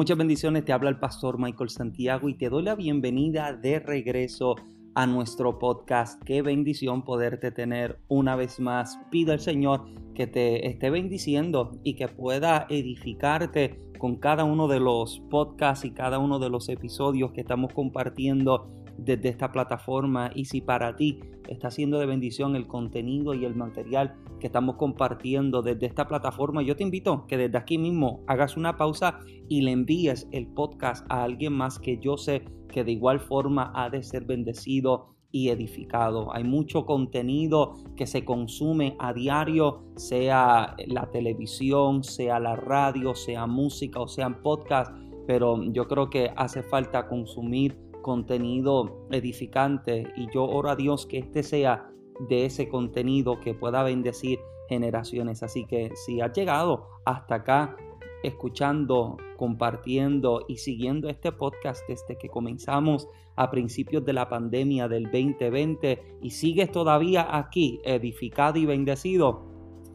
Muchas bendiciones, te habla el pastor Michael Santiago y te doy la bienvenida de regreso a nuestro podcast. Qué bendición poderte tener una vez más. Pido al Señor que te esté bendiciendo y que pueda edificarte con cada uno de los podcasts y cada uno de los episodios que estamos compartiendo desde esta plataforma y si para ti está siendo de bendición el contenido y el material que estamos compartiendo desde esta plataforma, yo te invito que desde aquí mismo hagas una pausa y le envíes el podcast a alguien más que yo sé que de igual forma ha de ser bendecido y edificado. Hay mucho contenido que se consume a diario, sea la televisión, sea la radio, sea música o sean podcasts, pero yo creo que hace falta consumir contenido edificante y yo oro a Dios que este sea de ese contenido que pueda bendecir generaciones. Así que si has llegado hasta acá escuchando, compartiendo y siguiendo este podcast desde que comenzamos a principios de la pandemia del 2020 y sigues todavía aquí edificado y bendecido,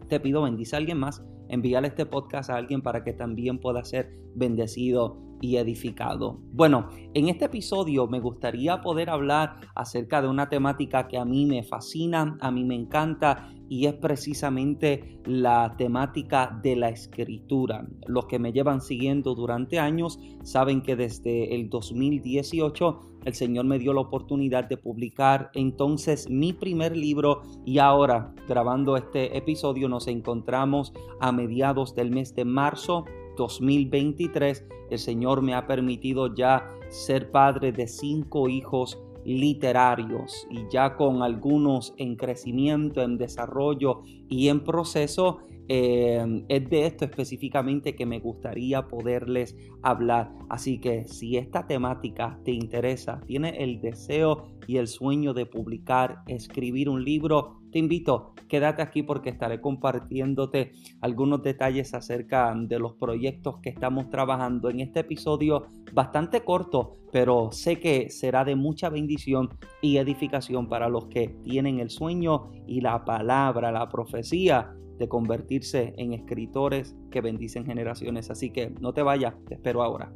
te pido bendice a alguien más, envíale este podcast a alguien para que también pueda ser bendecido y edificado. Bueno, en este episodio me gustaría poder hablar acerca de una temática que a mí me fascina, a mí me encanta y es precisamente la temática de la escritura. Los que me llevan siguiendo durante años saben que desde el 2018 el Señor me dio la oportunidad de publicar entonces mi primer libro y ahora grabando este episodio nos encontramos a mediados del mes de marzo 2023, el Señor me ha permitido ya ser padre de cinco hijos literarios y ya con algunos en crecimiento, en desarrollo y en proceso. Eh, es de esto específicamente que me gustaría poderles hablar. Así que si esta temática te interesa, tiene el deseo y el sueño de publicar, escribir un libro, te invito, quédate aquí porque estaré compartiéndote algunos detalles acerca de los proyectos que estamos trabajando en este episodio bastante corto, pero sé que será de mucha bendición y edificación para los que tienen el sueño y la palabra, la profecía de convertirse en escritores que bendicen generaciones. Así que no te vayas, te espero ahora.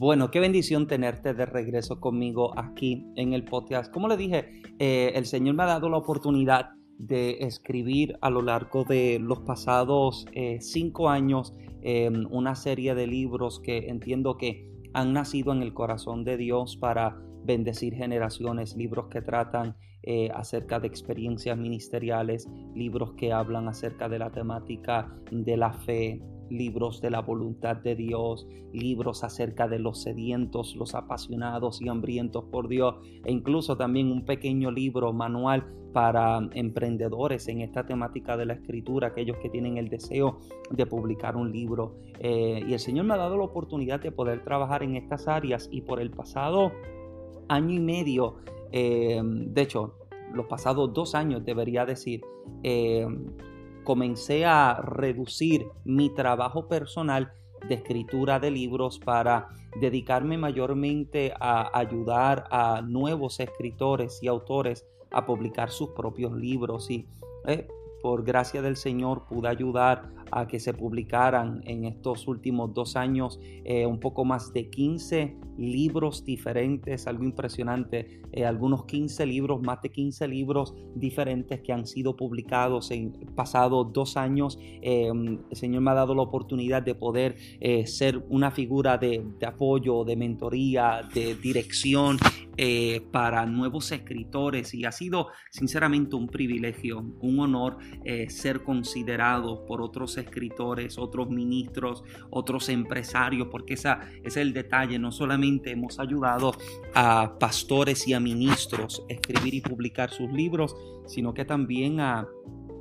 Bueno, qué bendición tenerte de regreso conmigo aquí en el podcast. Como le dije, eh, el Señor me ha dado la oportunidad de escribir a lo largo de los pasados eh, cinco años em, una serie de libros que entiendo que han nacido en el corazón de Dios para bendecir generaciones, libros que tratan eh, acerca de experiencias ministeriales, libros que hablan acerca de la temática de la fe, libros de la voluntad de Dios, libros acerca de los sedientos, los apasionados y hambrientos por Dios, e incluso también un pequeño libro manual para emprendedores en esta temática de la escritura, aquellos que tienen el deseo de publicar un libro. Eh, y el Señor me ha dado la oportunidad de poder trabajar en estas áreas y por el pasado año y medio, eh, de hecho, los pasados dos años debería decir, eh, comencé a reducir mi trabajo personal de escritura de libros para dedicarme mayormente a ayudar a nuevos escritores y autores a publicar sus propios libros. Y eh, por gracia del Señor pude ayudar a que se publicaran en estos últimos dos años eh, un poco más de 15 libros diferentes, algo impresionante, eh, algunos 15 libros, más de 15 libros diferentes que han sido publicados en pasados dos años. Em, el Señor me ha dado la oportunidad de poder eh, ser una figura de, de, apoyo, de mentoría, de dirección para nuevos escritores y ha sido sinceramente un privilegio, un honor ser considerado por otros escritores, otros ministros, otros empresarios, porque esa, ese es el detalle. No solamente hemos ayudado a pastores y a ministros a escribir y publicar sus libros, sino que también a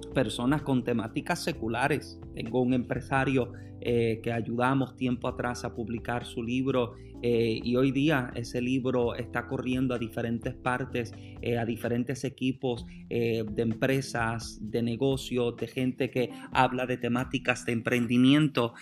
personas con temáticas seculares, tengo un empresario eh, que ayudamos tiempo atrás a publicar su libro eh, y hoy día ese libro está corriendo a diferentes partes, eh, a diferentes equipos de empresas, de negocios, de gente que habla de temáticas de emprendimiento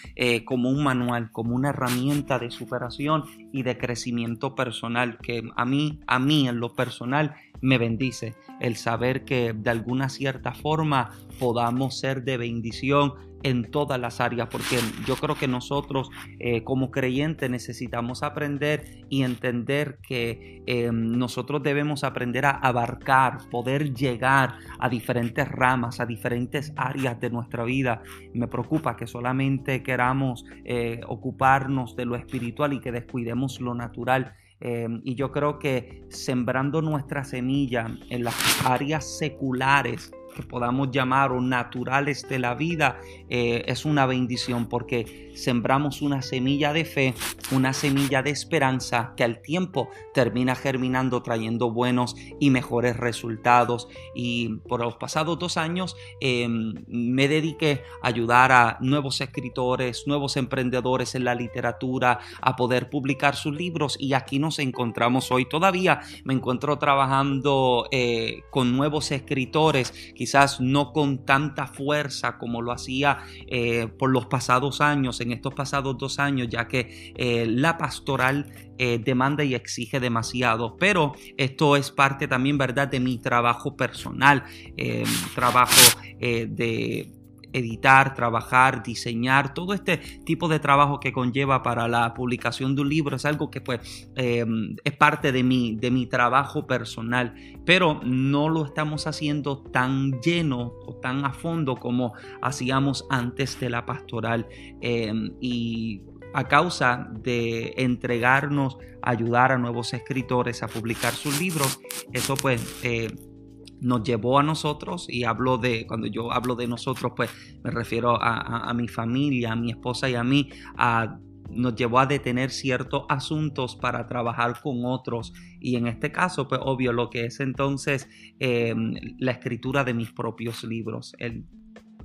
como un manual, como una herramienta de superación y de crecimiento personal que a mí, a mí en lo personal me bendice el saber que de alguna cierta forma podamos ser de bendición en todas las áreas, porque yo creo que nosotros eh, como creyentes necesitamos aprender y entender que eh, nosotros debemos aprender a abarcar, poder llegar a diferentes ramas, a diferentes áreas de nuestra vida. Me preocupa que solamente queramos eh, ocuparnos de lo espiritual y que descuidemos lo natural. Y yo creo que sembrando nuestra semilla en las áreas seculares que podamos llamar o naturales de la vida eh, es una bendición porque sembramos una semilla de fe, una semilla de esperanza que al tiempo termina germinando trayendo buenos y mejores resultados. Y por los pasados dos años em, me dediqué a ayudar a nuevos escritores, nuevos emprendedores en la literatura a poder publicar sus libros y aquí nos encontramos hoy. Todavía me encuentro trabajando eh, con nuevos escritores quizás no con tanta fuerza como lo hacía eh, por los pasados años, en estos pasados dos años, ya que eh, la pastoral eh, demanda y exige demasiado, pero esto es parte también, ¿verdad?, de mi trabajo personal, trabajo de editar, trabajar, diseñar, todo este tipo de trabajo que conlleva para la publicación de un libro es algo que pues em, es parte de mi, de mi trabajo personal, pero no lo estamos haciendo tan lleno o tan a fondo como hacíamos antes de la pastoral em, y a causa de entregarnos, ayudar a nuevos escritores a publicar sus libros, eso pues eh, nos llevó a nosotros, y hablo de, cuando yo hablo de nosotros, pues me refiero a, mi familia, a mi esposa y a mí, a nos llevó a detener ciertos asuntos para trabajar con otros. Y en este caso pues obvio lo que es entonces em, la escritura de mis propios libros el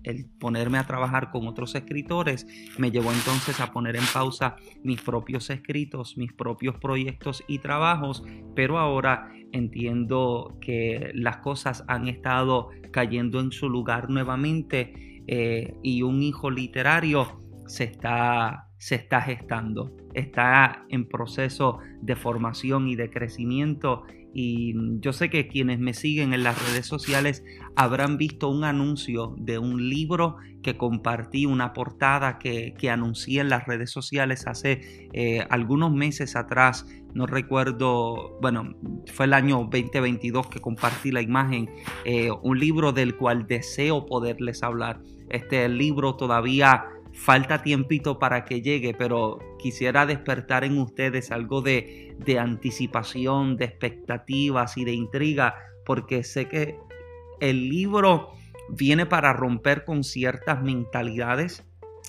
el ponerme a trabajar con otros escritores me llevó entonces a poner en pausa mis propios escritos, mis propios proyectos y trabajos, pero ahora entiendo que las cosas han estado cayendo en su lugar nuevamente eh, y un hijo literario se está, se está gestando, está en proceso de formación y de crecimiento y yo sé que quienes me siguen en las redes sociales habrán visto un anuncio de un libro que compartí, una portada que, que anuncié en las redes sociales hace eh, algunos meses atrás. No recuerdo, bueno, fue el año 2022 que compartí la imagen, eh, un libro del cual deseo poderles hablar. Este libro todavía falta tiempito para que llegue, pero quisiera despertar en ustedes algo de, de anticipación, de expectativas y de intriga, porque sé que el libro viene para romper con ciertas mentalidades.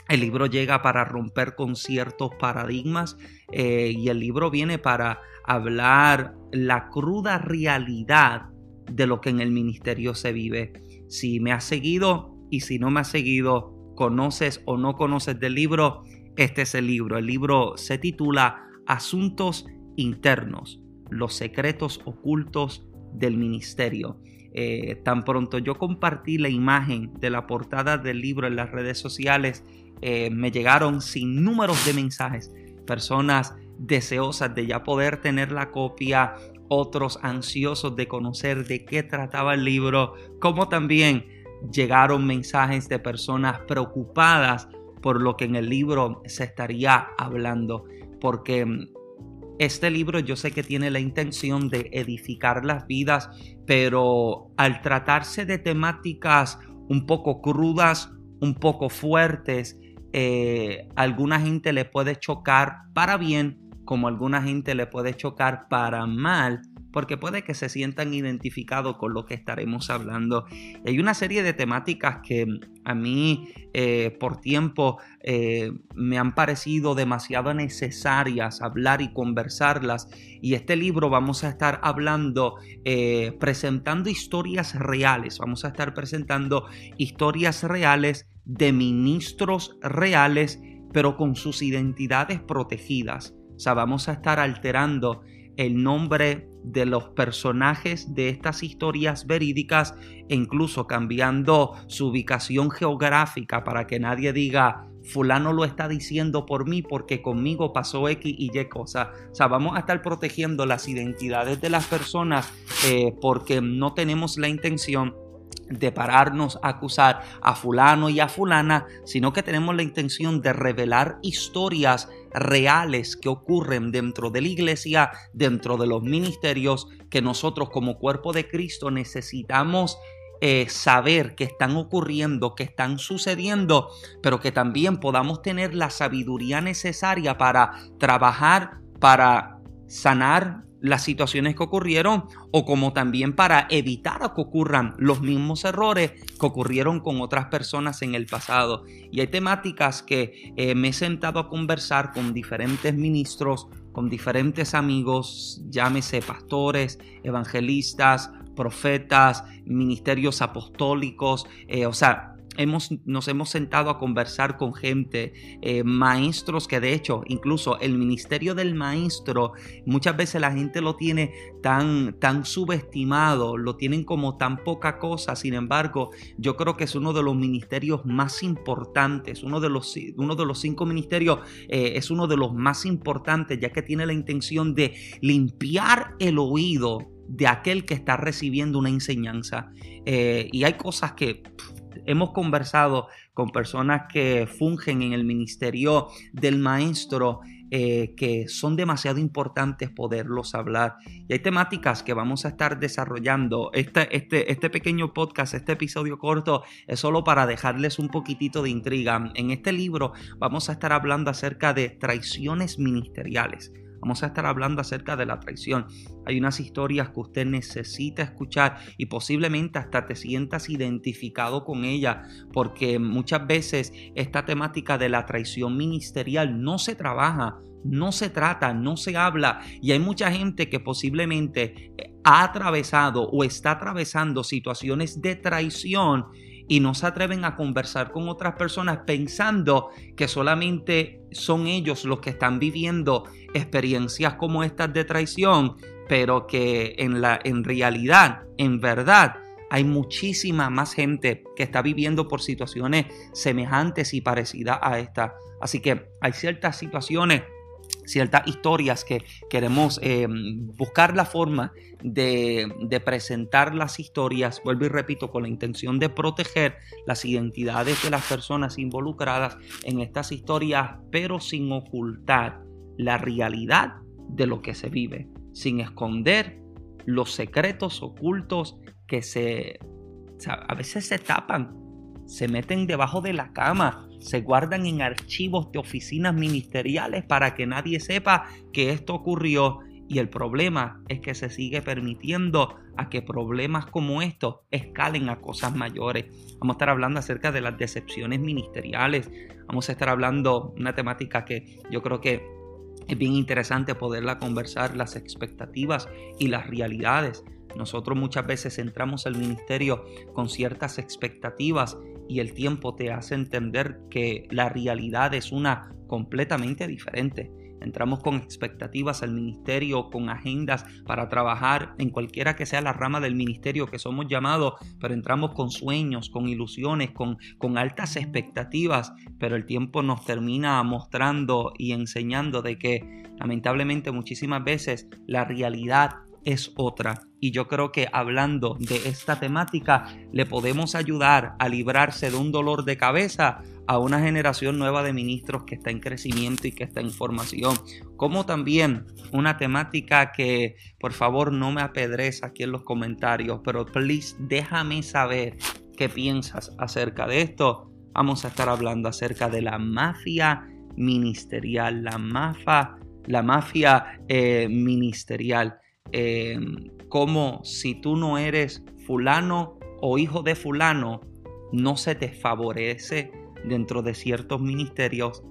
El libro llega para romper con ciertos paradigmas eh, y el libro viene para hablar la cruda realidad de lo que en el ministerio se vive. Si me has seguido y si no me has seguido, conoces o no conoces del libro, este es el libro. El libro se titula Asuntos Internos, los secretos ocultos del ministerio. Eh, tan pronto yo compartí la imagen de la portada del libro en las redes sociales, eh, me llegaron sin números de mensajes, personas deseosas de ya poder tener la copia, otros ansiosos de conocer de qué trataba el libro, como también llegaron mensajes de personas preocupadas por lo que en el libro se estaría hablando, porque mm, este libro yo sé que tiene la intención de edificar las vidas, pero al tratarse de temáticas un poco crudas, un poco fuertes, eh, alguna gente le puede chocar para bien, como alguna gente le puede chocar para mal, porque puede que se sientan identificados con lo que estaremos hablando. Hay una serie de temáticas que a mí eh, por tiempo eh, me han parecido demasiado necesarias hablar y conversarlas y este libro vamos a estar hablando, eh, presentando historias reales, vamos a estar presentando historias reales de ministros reales, pero con sus identidades protegidas. O sea, vamos a estar alterando el nombre de los personajes de estas historias verídicas e incluso cambiando su ubicación geográfica para que nadie diga fulano lo está diciendo por mí porque conmigo pasó X y Y cosa. O sea, vamos a estar protegiendo las identidades de las personas eh, porque no tenemos la intención de pararnos a acusar a fulano y a fulana, sino que tenemos la intención de revelar historias reales que ocurren dentro de la iglesia, dentro de los ministerios, que nosotros como cuerpo de Cristo necesitamos eh, saber que están ocurriendo, que están sucediendo, pero que también podamos tener la sabiduría necesaria para trabajar, para sanar las situaciones que ocurrieron o como también para evitar que ocurran los mismos errores que ocurrieron con otras personas en el pasado. Y hay temáticas que eh, me he sentado a conversar con diferentes ministros, con diferentes amigos, llámese pastores, evangelistas, profetas, ministerios apostólicos, eh, o sea, Hemos, nos hemos sentado a conversar con gente, eh, maestros que de hecho, incluso el ministerio del maestro, muchas veces la gente lo tiene tan, tan subestimado, lo tienen como tan poca cosa, sin embargo, yo creo que es uno de los ministerios más importantes, uno de los, uno de los cinco ministerios eh, es uno de los más importantes, ya que tiene la intención de limpiar el oído de aquel que está recibiendo una enseñanza. Eh, y hay cosas que hemos conversado con personas que fungen en el ministerio del maestro eh, que son demasiado importantes poderlos hablar. Y hay temáticas que vamos a estar desarrollando. Este, este, este pequeño podcast, este episodio corto, es solo para dejarles un poquitito de intriga. En este libro vamos a estar hablando acerca de traiciones ministeriales. Vamos a estar hablando acerca de la traición. Hay unas historias que usted necesita escuchar y posiblemente hasta te sientas identificado con ella, porque muchas veces esta temática de la traición ministerial no se trabaja no se trata, no se habla y hay mucha gente que posiblemente ha atravesado o está atravesando situaciones de traición y no se atreven a conversar con otras personas pensando que solamente son ellos los que están viviendo experiencias como estas de traición, pero que en, la, en realidad, en verdad, hay muchísima más gente que está viviendo por situaciones semejantes y parecidas a esta. Así que hay ciertas situaciones ciertas historias que queremos eh, buscar la forma de, presentar las historias, vuelvo y repito, con la intención de proteger las identidades de las personas involucradas en estas historias, pero sin ocultar la realidad de lo que se vive, sin esconder los secretos ocultos que se, a veces se tapan, se meten debajo de la cama, se guardan en archivos de oficinas ministeriales para que nadie sepa que esto ocurrió y el problema es que se sigue permitiendo a que problemas como estos escalen a cosas mayores. Vamos a estar hablando acerca de las decepciones ministeriales. Vamos a estar hablando una temática que yo creo que es bien interesante poderla conversar, las expectativas y las realidades. Nosotros muchas veces entramos al ministerio con ciertas expectativas y el tiempo te hace entender que la realidad es una completamente diferente. Entramos con expectativas al ministerio, con agendas para trabajar en cualquiera que sea la rama del ministerio que somos llamados, pero entramos con sueños, con ilusiones, con, con altas expectativas, pero el tiempo nos termina mostrando y enseñando de que lamentablemente muchísimas veces la realidad es otra. Y yo creo que hablando de esta temática le podemos ayudar a librarse de un dolor de cabeza a una generación nueva de ministros que está en crecimiento y que está en formación. Como también una temática que por favor no me apedres aquí en los comentarios, pero please déjame saber qué piensas acerca de esto. Vamos a estar hablando acerca de la mafia ministerial, la mafia, la mafia eh, ministerial. Eh, como si tú no eres fulano o hijo de fulano, no se te favorece dentro de ciertos ministerios,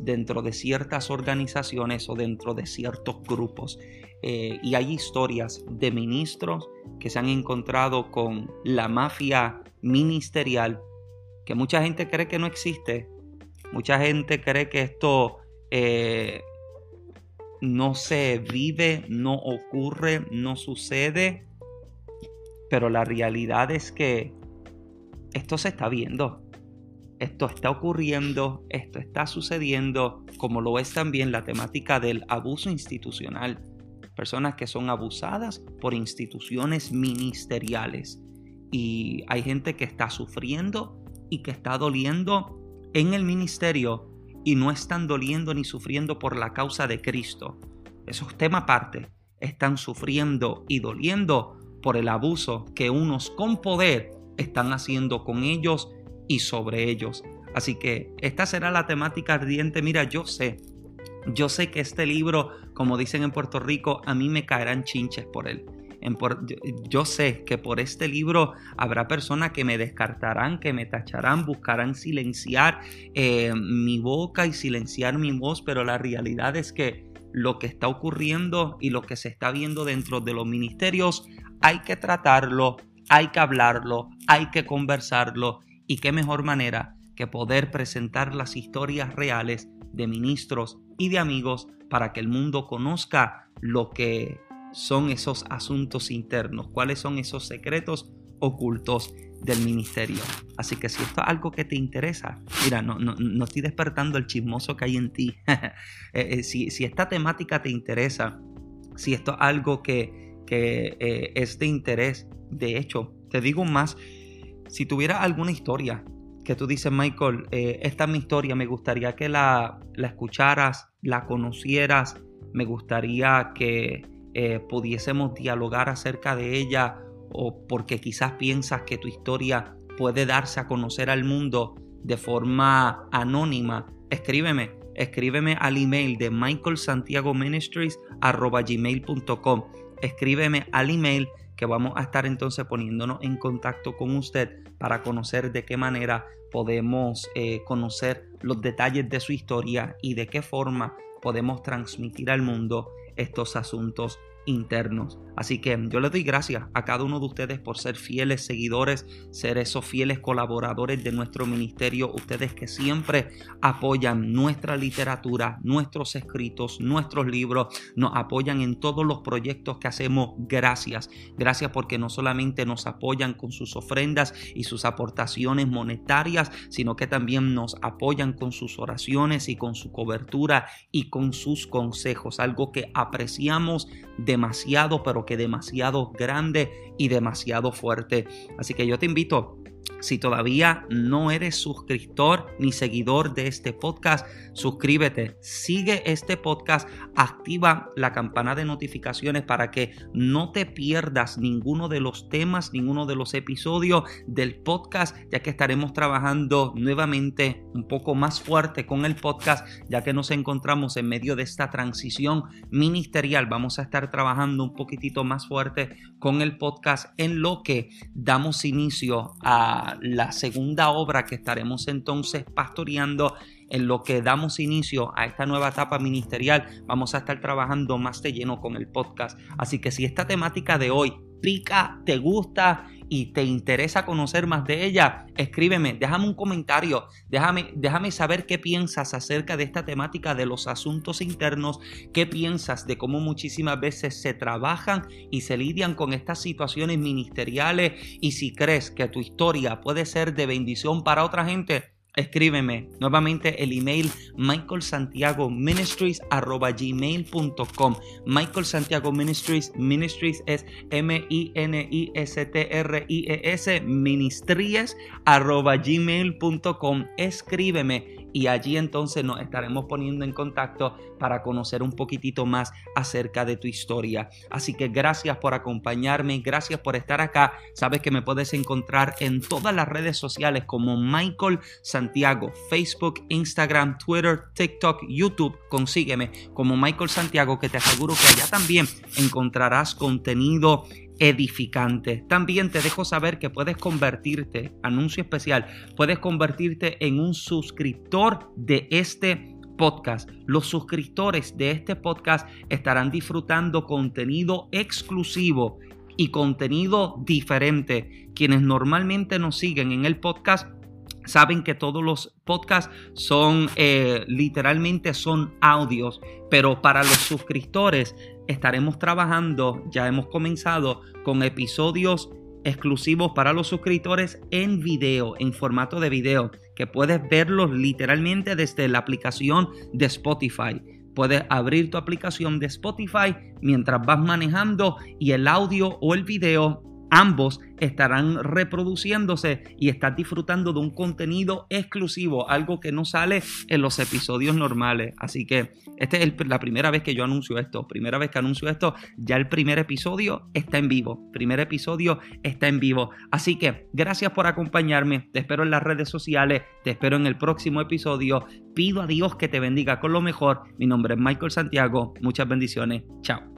dentro de ciertas organizaciones o dentro de ciertos grupos. Eh, y hay historias de ministros que se han encontrado con la mafia ministerial que mucha gente cree que no existe. Mucha gente cree que esto eh, no se vive, no ocurre, no sucede. Pero la realidad es que esto se está viendo. Esto está ocurriendo, esto está sucediendo, como lo es también la temática del abuso institucional. Personas que son abusadas por instituciones ministeriales. Y hay gente que está sufriendo y que está doliendo en el ministerio y no están doliendo ni sufriendo por la causa de Cristo. Eso es tema aparte. Están sufriendo y doliendo por el abuso que unos con poder están haciendo con ellos y sobre ellos. Así que esta será la temática ardiente. Mira, yo sé, yo sé que este libro, como dicen en Puerto Rico, a mí me caerán chinches por él yo sé que por este libro habrá personas que me descartarán, que me tacharán, buscarán silenciar eh, mi boca y silenciar mi voz, pero la realidad es que lo que está ocurriendo y lo que se está viendo dentro de los ministerios hay que tratarlo, hay que hablarlo, hay que conversarlo. Y qué mejor manera que poder presentar las historias reales de ministros y de amigos para que el mundo conozca lo que son esos asuntos internos, cuáles son esos secretos ocultos del ministerio. Así que si esto es algo que te interesa, mira, no, no, estoy despertando el chismoso que hay en ti. Eh, eh, si, esta temática te interesa, si esto es algo que, que eh, es de interés, de hecho, te digo más, si tuviera alguna historia que tú dices, Michael, esta es mi historia, me gustaría que la, la escucharas, la conocieras, me gustaría que eh, pudiésemos dialogar acerca de ella o porque quizás piensas que tu historia puede darse a conocer al mundo de forma anónima, escríbeme. Escríbeme al email de michaelsantiagoministries.com. Escríbeme al email que vamos a estar entonces poniéndonos en contacto con usted para conocer de qué manera podemos eh, conocer los detalles de su historia y de qué forma podemos transmitir al mundo estos asuntos internos. Así que yo le doy gracias a cada uno de ustedes por ser fieles seguidores, ser esos fieles colaboradores de nuestro ministerio, ustedes que siempre apoyan nuestra literatura, nuestros escritos, nuestros libros, nos apoyan en todos los proyectos que hacemos. Gracias. Gracias porque no solamente nos apoyan con sus ofrendas y sus aportaciones monetarias, sino que también nos apoyan con sus oraciones y con su cobertura y con sus consejos, algo que apreciamos demasiado, pero que demasiado grande y demasiado fuerte. Así que yo te invito si todavía no eres suscriptor ni seguidor de este podcast, suscríbete, sigue este podcast, activa la campana de notificaciones para que no te pierdas ninguno de los temas, ninguno de los episodios del podcast, ya que estaremos trabajando nuevamente un poco más fuerte con el podcast, ya que nos encontramos en medio de esta transición ministerial. Vamos a estar trabajando un poquitito más fuerte con el podcast en lo que damos inicio a la segunda obra que estaremos entonces pastoreando en lo que damos inicio a esta nueva etapa ministerial, vamos a estar trabajando más de lleno con el podcast. Así que si esta temática de hoy pica, te gusta y te interesa conocer más de ella, escríbeme, déjame un comentario, déjame, déjame saber qué piensas acerca de esta temática de los asuntos internos, qué piensas de cómo muchísimas veces se trabajan y se lidian con estas situaciones ministeriales y si crees que tu historia puede ser de bendición para otra gente, escríbeme nuevamente el email Michael Santiago Ministries arroba gmail.com Michael Santiago Ministries Ministries es M-I-N-I-S-T-R-I-E-S Ministries arroba gmail.com escríbeme y allí entonces nos estaremos poniendo en contacto para conocer un poquitito más acerca de tu historia. Así que gracias por acompañarme, gracias por estar acá. Sabes que me puedes encontrar en todas las redes sociales como Michael Santiago, Facebook, Instagram, Twitter, TikTok, YouTube. Consígueme como Michael Santiago que te aseguro que allá también encontrarás contenido edificante. También te dejo saber que puedes convertirte, anuncio especial, puedes convertirte en un suscriptor de este podcast. Los suscriptores de este podcast estarán disfrutando contenido exclusivo y contenido diferente. Quienes normalmente nos siguen en el podcast Saben que todos los podcasts son eh, literalmente son audios, pero para los suscriptores estaremos trabajando, ya hemos comenzado con episodios exclusivos para los suscriptores en video, en formato de video, que puedes verlos literalmente desde la aplicación de Spotify. Puedes abrir tu aplicación de Spotify mientras vas manejando y el audio o el video ambos estarán reproduciéndose y estás disfrutando de un contenido exclusivo, algo que no sale en los episodios normales. Así que esta es la primera vez que yo anuncio esto, primera vez que anuncio esto, ya el primer episodio está en vivo, primer episodio está en vivo. Así que gracias por acompañarme, te espero en las redes sociales, te espero en el próximo episodio, pido a Dios que te bendiga con lo mejor. Mi nombre es Michael Santiago, muchas bendiciones, chao.